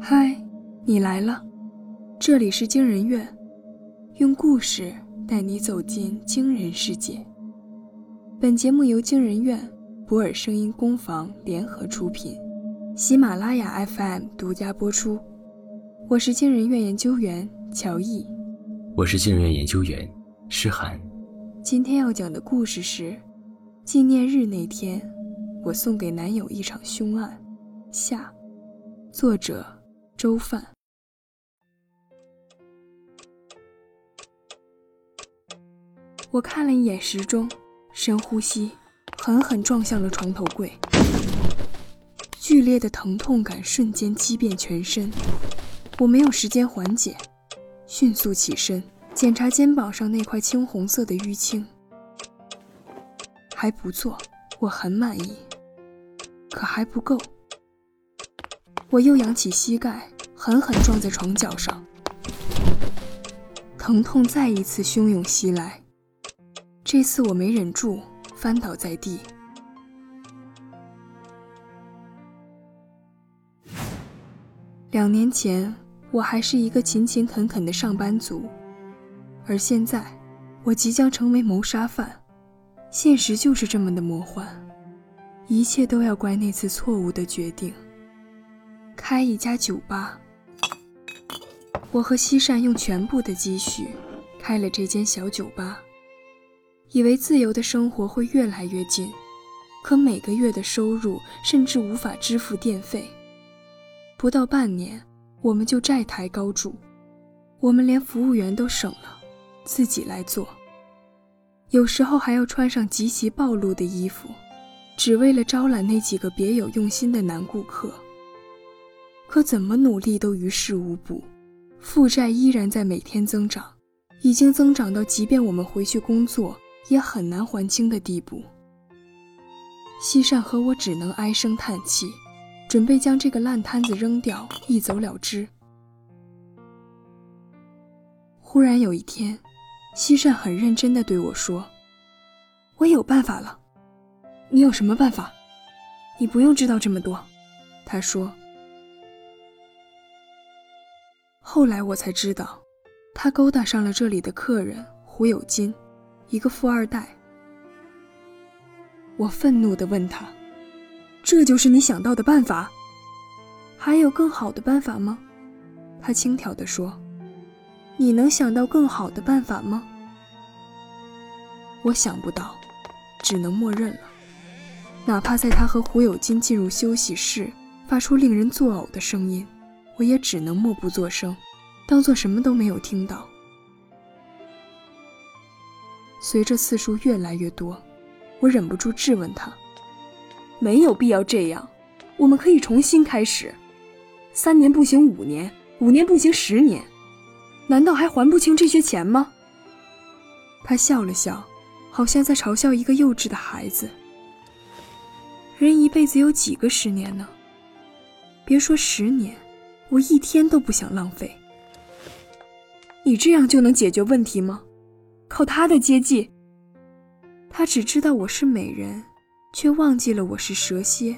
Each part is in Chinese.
嗨，你来了，这里是惊人院，用故事带你走进惊人世界。本节目由惊人院、博尔声音工坊联合出品，喜马拉雅 FM 独家播出。我是惊人院研究员乔毅，我是惊人院研究员诗涵。今天要讲的故事是纪念日那天，我送给男友一场凶案。下，作者周范。我看了一眼时钟，深呼吸，狠狠撞向了床头柜。剧烈的疼痛感瞬间击遍全身，我没有时间缓解，迅速起身检查肩膀上那块青红色的淤青，还不错，我很满意，可还不够。我又扬起膝盖，狠狠撞在床角上，疼痛再一次汹涌袭来。这次我没忍住，翻倒在地。两年前，我还是一个勤勤恳恳的上班族，而现在，我即将成为谋杀犯。现实就是这么的魔幻，一切都要怪那次错误的决定。开一家酒吧，我和西善用全部的积蓄开了这间小酒吧，以为自由的生活会越来越近，可每个月的收入甚至无法支付电费。不到半年，我们就债台高筑，我们连服务员都省了，自己来做，有时候还要穿上极其暴露的衣服，只为了招揽那几个别有用心的男顾客。可怎么努力都于事无补，负债依然在每天增长，已经增长到即便我们回去工作也很难还清的地步。西善和我只能唉声叹气，准备将这个烂摊子扔掉，一走了之。忽然有一天，西善很认真地对我说：“我有办法了。”“你有什么办法？”“你不用知道这么多。”他说。后来我才知道，他勾搭上了这里的客人胡有金，一个富二代。我愤怒地问他：“这就是你想到的办法？还有更好的办法吗？”他轻佻地说：“你能想到更好的办法吗？”我想不到，只能默认了。哪怕在他和胡有金进入休息室，发出令人作呕的声音。我也只能默不作声，当做什么都没有听到。随着次数越来越多，我忍不住质问他：“没有必要这样，我们可以重新开始。三年不行，五年，五年不行，十年，难道还还不清这些钱吗？”他笑了笑，好像在嘲笑一个幼稚的孩子。人一辈子有几个十年呢？别说十年。我一天都不想浪费。你这样就能解决问题吗？靠他的接济？他只知道我是美人，却忘记了我是蛇蝎。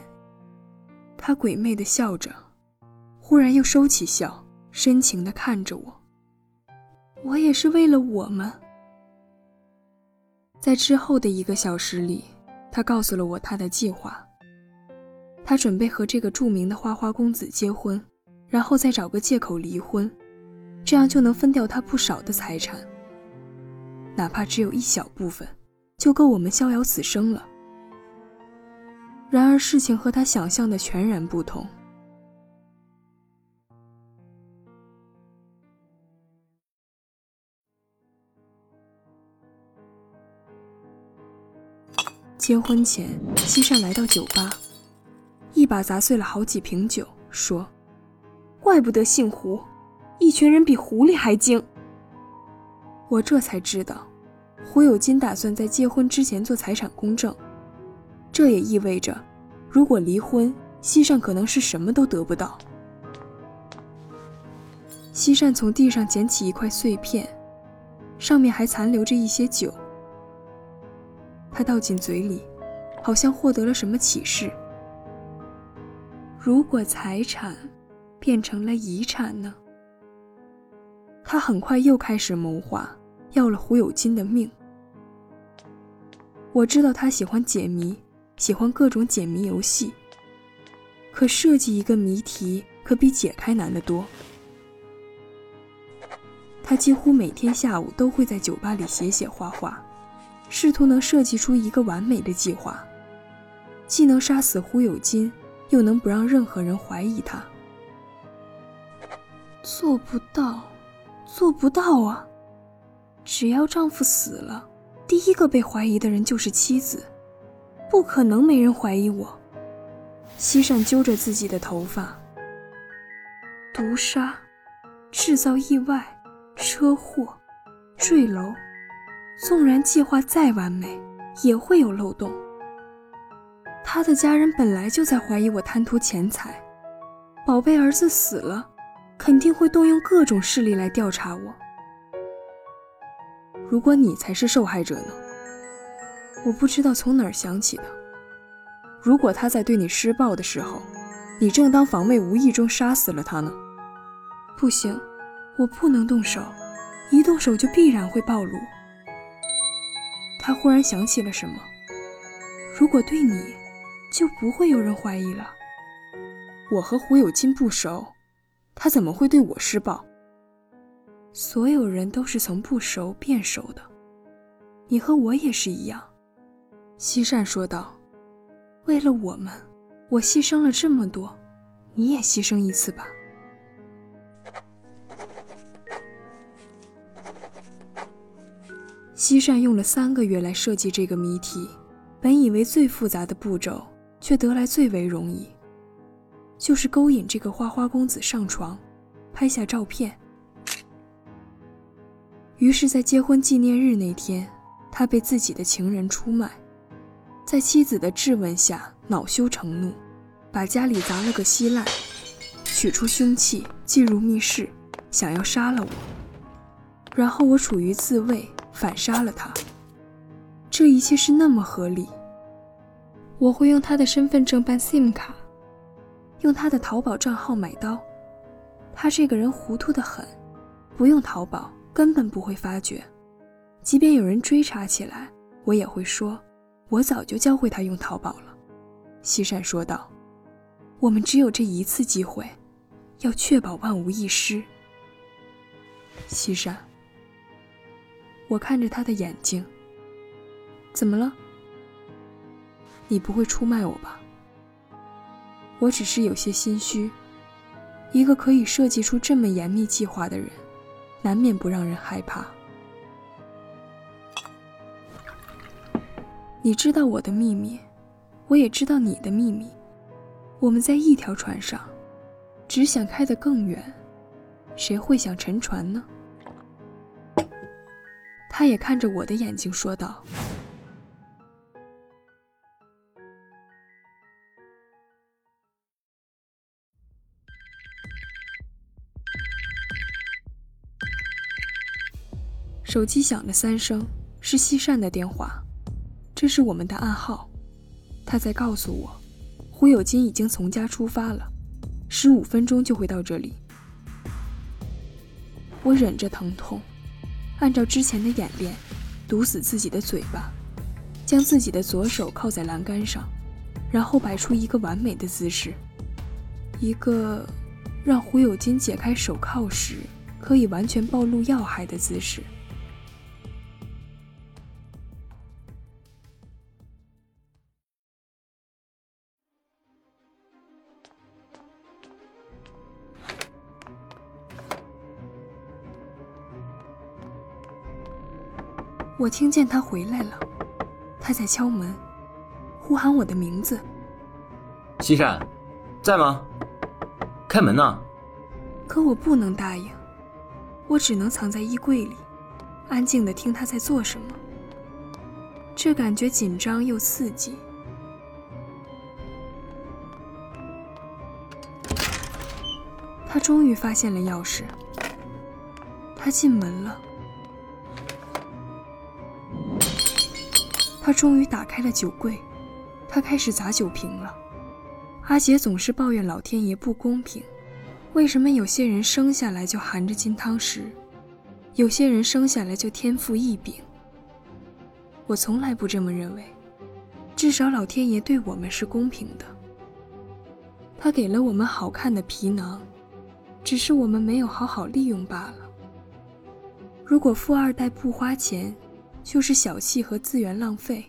他鬼魅的笑着，忽然又收起笑，深情的看着我。我也是为了我们。在之后的一个小时里，他告诉了我他的计划。他准备和这个著名的花花公子结婚。然后再找个借口离婚，这样就能分掉他不少的财产，哪怕只有一小部分，就够我们逍遥此生了。然而事情和他想象的全然不同。结婚前，西善来到酒吧，一把砸碎了好几瓶酒，说。怪不得姓胡，一群人比狐狸还精。我这才知道，胡有金打算在结婚之前做财产公证，这也意味着，如果离婚，西善可能是什么都得不到。西善从地上捡起一块碎片，上面还残留着一些酒，他倒进嘴里，好像获得了什么启示。如果财产。变成了遗产呢？他很快又开始谋划，要了胡有金的命。我知道他喜欢解谜，喜欢各种解谜游戏。可设计一个谜题，可比解开难得多。他几乎每天下午都会在酒吧里写写画画，试图能设计出一个完美的计划，既能杀死胡有金，又能不让任何人怀疑他。做不到，做不到啊！只要丈夫死了，第一个被怀疑的人就是妻子，不可能没人怀疑我。西善揪着自己的头发，毒杀，制造意外，车祸，坠楼，纵然计划再完美，也会有漏洞。他的家人本来就在怀疑我贪图钱财，宝贝儿子死了，肯定会动用各种势力来调查我。如果你才是受害者呢？我不知道从哪儿想起的。如果他在对你施暴的时候，你正当防卫，无意中杀死了他呢？不行，我不能动手，一动手就必然会暴露。他忽然想起了什么，如果对你，就不会有人怀疑了。我和胡有金不熟，他怎么会对我施暴？所有人都是从不熟变熟的，你和我也是一样。西善说道。为了我们，我牺牲了这么多，你也牺牲一次吧。西善用了三个月来设计这个谜题，本以为最复杂的步骤，却得来最为容易，就是勾引这个花花公子上床，拍下照片。于是，在结婚纪念日那天，他被自己的情人出卖。在妻子的质问下，恼羞成怒，把家里砸了个稀烂，取出凶器进入密室，想要杀了我。然后我处于自卫，反杀了他。这一切是那么合理。我会用他的身份证办 SIM 卡，用他的淘宝账号买刀。他这个人糊涂的很，不用淘宝根本不会发觉。即便有人追查起来，我也会说。我早就教会他用淘宝了，西善说道：“我们只有这一次机会，要确保万无一失。”西善，我看着他的眼睛。怎么了？你不会出卖我吧？我只是有些心虚。一个可以设计出这么严密计划的人，难免不让人害怕。你知道我的秘密，我也知道你的秘密。我们在一条船上，只想开得更远，谁会想沉船呢？他也看着我的眼睛说道：“手机响了三声，是西善的电话。”这是我们的暗号，他在告诉我，胡有金已经从家出发了，十五分钟就会到这里。我忍着疼痛，按照之前的演练，堵死自己的嘴巴，将自己的左手靠在栏杆上，然后摆出一个完美的姿势，一个让胡有金解开手铐时可以完全暴露要害的姿势。我听见他回来了，他在敲门，呼喊我的名字。西善，在吗？开门呐！可我不能答应，我只能藏在衣柜里，安静的听他在做什么。这感觉紧张又刺激。他终于发现了钥匙，他进门了。他终于打开了酒柜，他开始砸酒瓶了。阿杰总是抱怨老天爷不公平，为什么有些人生下来就含着金汤匙，有些人生下来就天赋异禀？我从来不这么认为，至少老天爷对我们是公平的。他给了我们好看的皮囊，只是我们没有好好利用罢了。如果富二代不花钱，就是小气和资源浪费，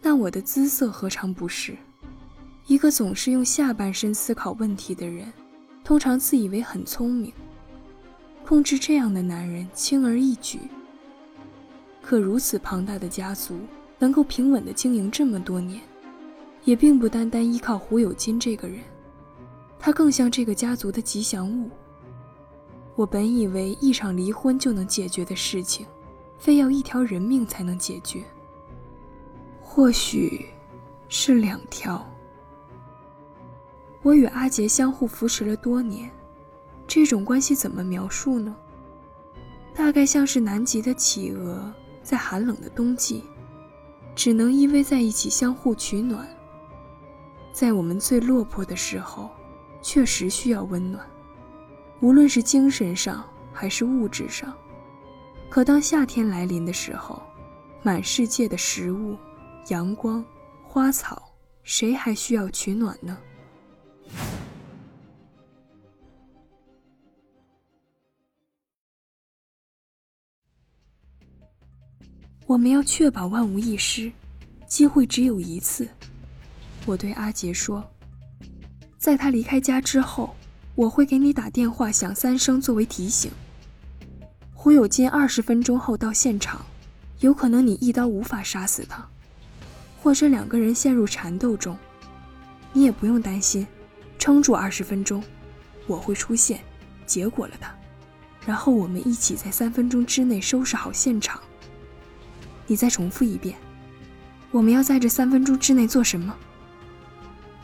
那我的姿色何尝不是？一个总是用下半身思考问题的人。通常自以为很聪明，控制这样的男人轻而易举。可如此庞大的家族能够平稳地经营这么多年，也并不单单依靠胡有金这个人，他更像这个家族的吉祥物。我本以为一场离婚就能解决的事情，非要一条人命才能解决，或许是两条。我与阿杰相互扶持了多年，这种关系怎么描述呢？大概像是南极的企鹅在寒冷的冬季，只能依偎在一起相互取暖。在我们最落魄的时候，确实需要温暖，无论是精神上还是物质上。可当夏天来临的时候，满世界的食物、阳光、花草，谁还需要取暖呢？我们要确保万无一失，机会只有一次。我对阿杰说：“在他离开家之后，我会给你打电话响三声作为提醒。胡有金二十分钟后到现场，有可能你一刀无法杀死他，或者两个人陷入缠斗中。你也不用担心，撑住二十分钟，我会出现，结果了他，然后我们一起在三分钟之内收拾好现场。”你再重复一遍，我们要在这三分钟之内做什么？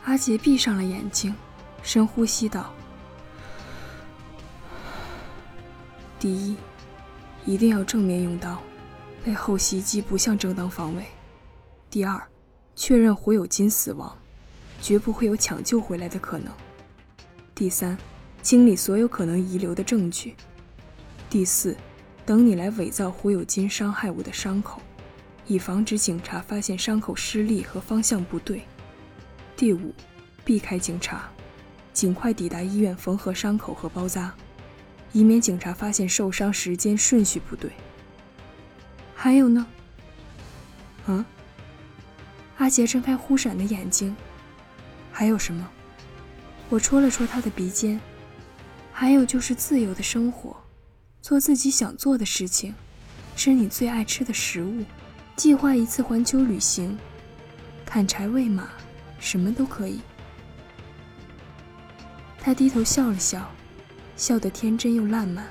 阿杰闭上了眼睛，深呼吸道：“ 第一，一定要正面用刀，背后袭击不像正当防卫；第二，确认胡有金死亡，绝不会有抢救回来的可能；第三，清理所有可能遗留的证据；第四，等你来伪造胡有金伤害我的伤口。”以防止警察发现伤口失利和方向不对。第五，避开警察，尽快抵达医院缝合伤口和包扎，以免警察发现受伤时间顺序不对。还有呢？啊？阿杰睁开忽闪的眼睛。还有什么？我戳了戳他的鼻尖。还有就是自由的生活，做自己想做的事情，吃你最爱吃的食物。计划一次环球旅行，砍柴喂马，什么都可以。他低头笑了笑，笑得天真又烂漫。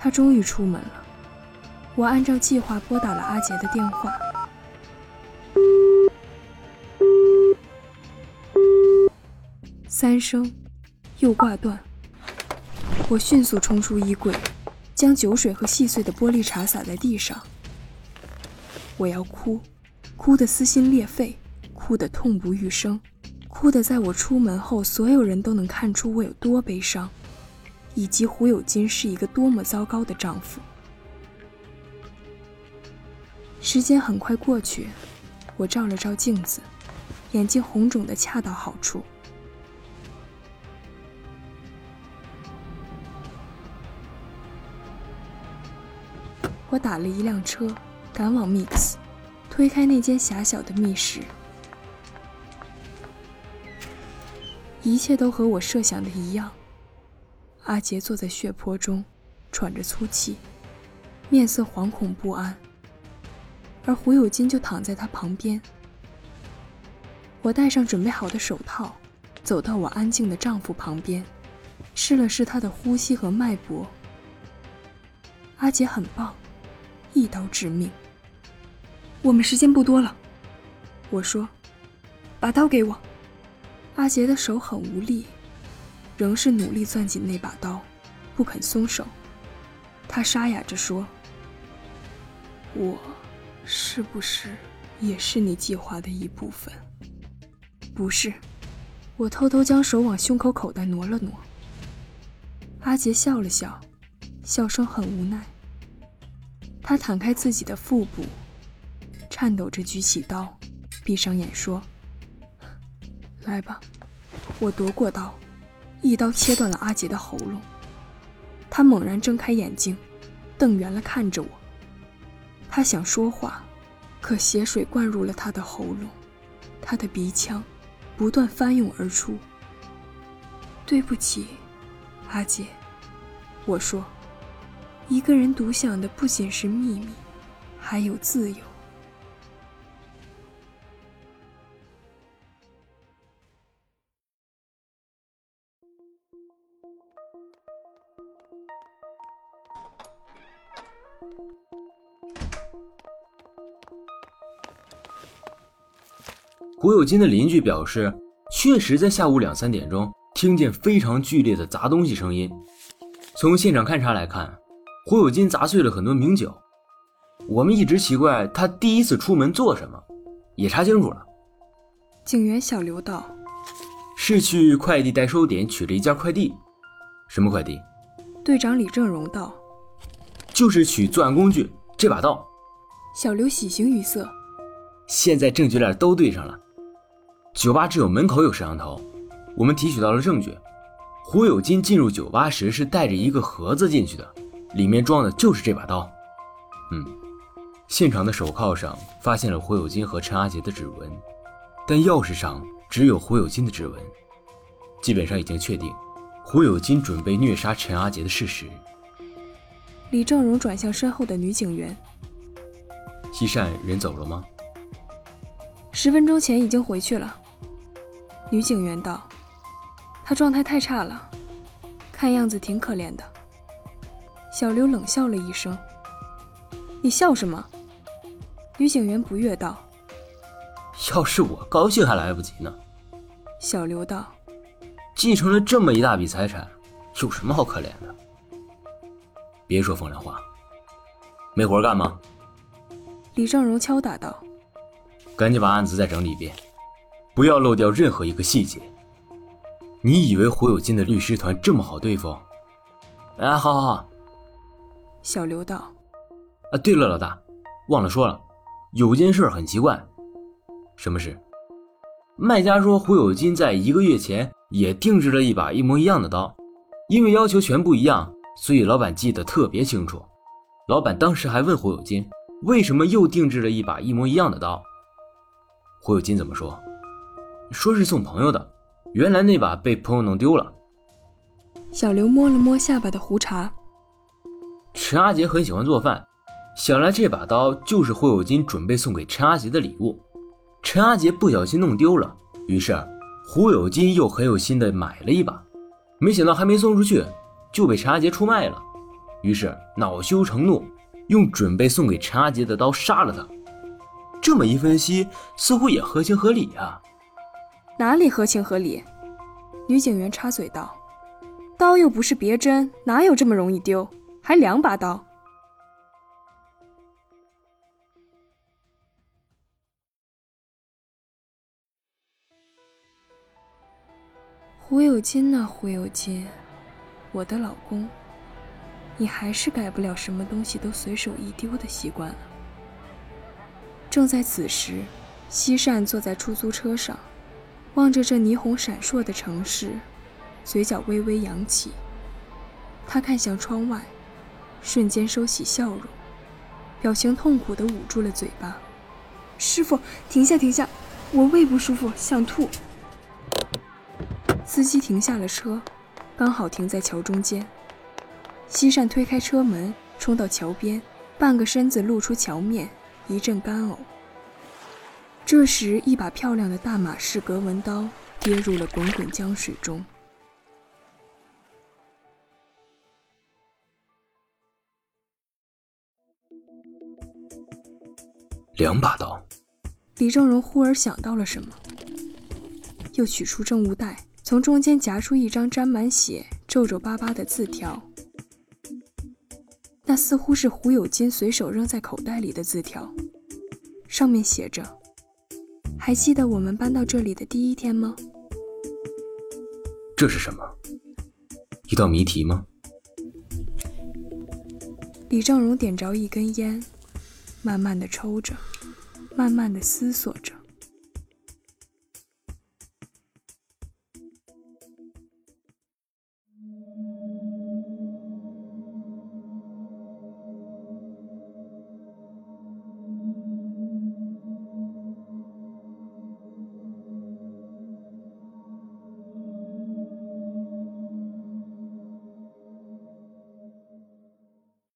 他终于出门了。我按照计划拨打了阿杰的电话，三声，又挂断。我迅速冲出衣柜，将酒水和细碎的玻璃碴洒在地上。我要哭，哭得撕心裂肺，哭得痛不欲生，哭得在我出门后，所有人都能看出我有多悲伤，以及胡有金是一个多么糟糕的丈夫。时间很快过去，我照了照镜子，眼睛红肿的恰到好处。我打了一辆车，赶往 Mix，推开那间狭小的密室。一切都和我设想的一样。阿杰坐在血泊中，喘着粗气，面色惶恐不安。而胡有金就躺在他旁边。我戴上准备好的手套，走到我安静的丈夫旁边，试了试他的呼吸和脉搏。阿杰很棒。一刀致命。我们时间不多了，我说：“把刀给我。”阿杰的手很无力，仍是努力攥紧那把刀，不肯松手。他沙哑着说：“我是不是也是你计划的一部分。不是，我偷偷将手往胸口口袋挪了挪。阿杰笑了笑，笑声很无奈。他摊开自己的腹部，颤抖着举起刀，闭上眼说：“来吧。”我夺过刀，一刀切断了阿杰的喉咙。他猛然睁开眼睛，瞪圆了看着我。他想说话，可血水灌入了他的喉咙，他的鼻腔不断翻涌而出。对不起，阿杰，我说，一个人独享的不仅是秘密，还有自由。胡有金的邻居表示，确实在下午两三点钟听见非常剧烈的砸东西声音。从现场勘查来看，胡有金砸碎了很多名酒。我们一直奇怪他第一次出门做什么，也查清楚了。警员小刘道：“是去快递代收点取了一件快递，什么快递？”队长李正荣道：“就是取作案工具这把刀。”小刘喜形于色：“现在证据链都对上了。”酒吧只有门口有摄像头，我们提取到了证据。胡有金进入酒吧时是带着一个盒子进去的，里面装的就是这把刀。嗯，现场的手铐上发现了胡有金和陈阿杰的指纹，但钥匙上只有胡有金的指纹，基本上已经确定胡有金准备虐杀陈阿杰的事实。李正荣转向身后的女警员：“西善人走了吗？”十分钟前已经回去了。女警员道：“他状态太差了，看样子挺可怜的。”小刘冷笑了一声：“你笑什么？”女警员不悦道：“要是我高兴还来不及呢。”小刘道：“继承了这么一大笔财产，有什么好可怜的？别说风凉话。没活干吗？”李正荣敲打道：“赶紧把案子再整理一遍。”不要漏掉任何一个细节。你以为胡有金的律师团这么好对付？哎，好好好。小刘道：“啊，对了，老大，忘了说了，有件事很奇怪。什么事？卖家说胡有金在一个月前也定制了一把一模一样的刀，因为要求全部一样，所以老板记得特别清楚。老板当时还问胡有金，为什么又定制了一把一模一样的刀？胡有金怎么说？”说是送朋友的，原来那把被朋友弄丢了。小刘摸了摸下巴的胡茬。陈阿杰很喜欢做饭，想来这把刀就是胡有金准备送给陈阿杰的礼物。陈阿杰不小心弄丢了，于是胡有金又很有心的买了一把，没想到还没送出去就被陈阿杰出卖了，于是恼羞成怒，用准备送给陈阿杰的刀杀了他。这么一分析，似乎也合情合理啊。哪里合情合理？女警员插嘴道：“刀又不是别针，哪有这么容易丢？还两把刀。”胡有金呐，胡有金，我的老公，你还是改不了什么东西都随手一丢的习惯。正在此时，西善坐在出租车上。望着这霓虹闪烁的城市，嘴角微微扬起。他看向窗外，瞬间收起笑容，表情痛苦地捂住了嘴巴。师傅，停下，停下，我胃不舒服，想吐。司机停下了车，刚好停在桥中间。西善推开车门，冲到桥边，半个身子露出桥面，一阵干呕。这时，一把漂亮的大马士革文刀跌入了滚滚江水中。两把刀。李正荣忽而想到了什么，又取出证物袋，从中间夹出一张沾满血、皱皱巴巴的字条。那似乎是胡有金随手扔在口袋里的字条。上面写着：“还记得我们搬到这里的第一天吗？”这是什么？一道谜题吗？李正荣点着一根烟，慢慢的抽着，慢慢的思索着。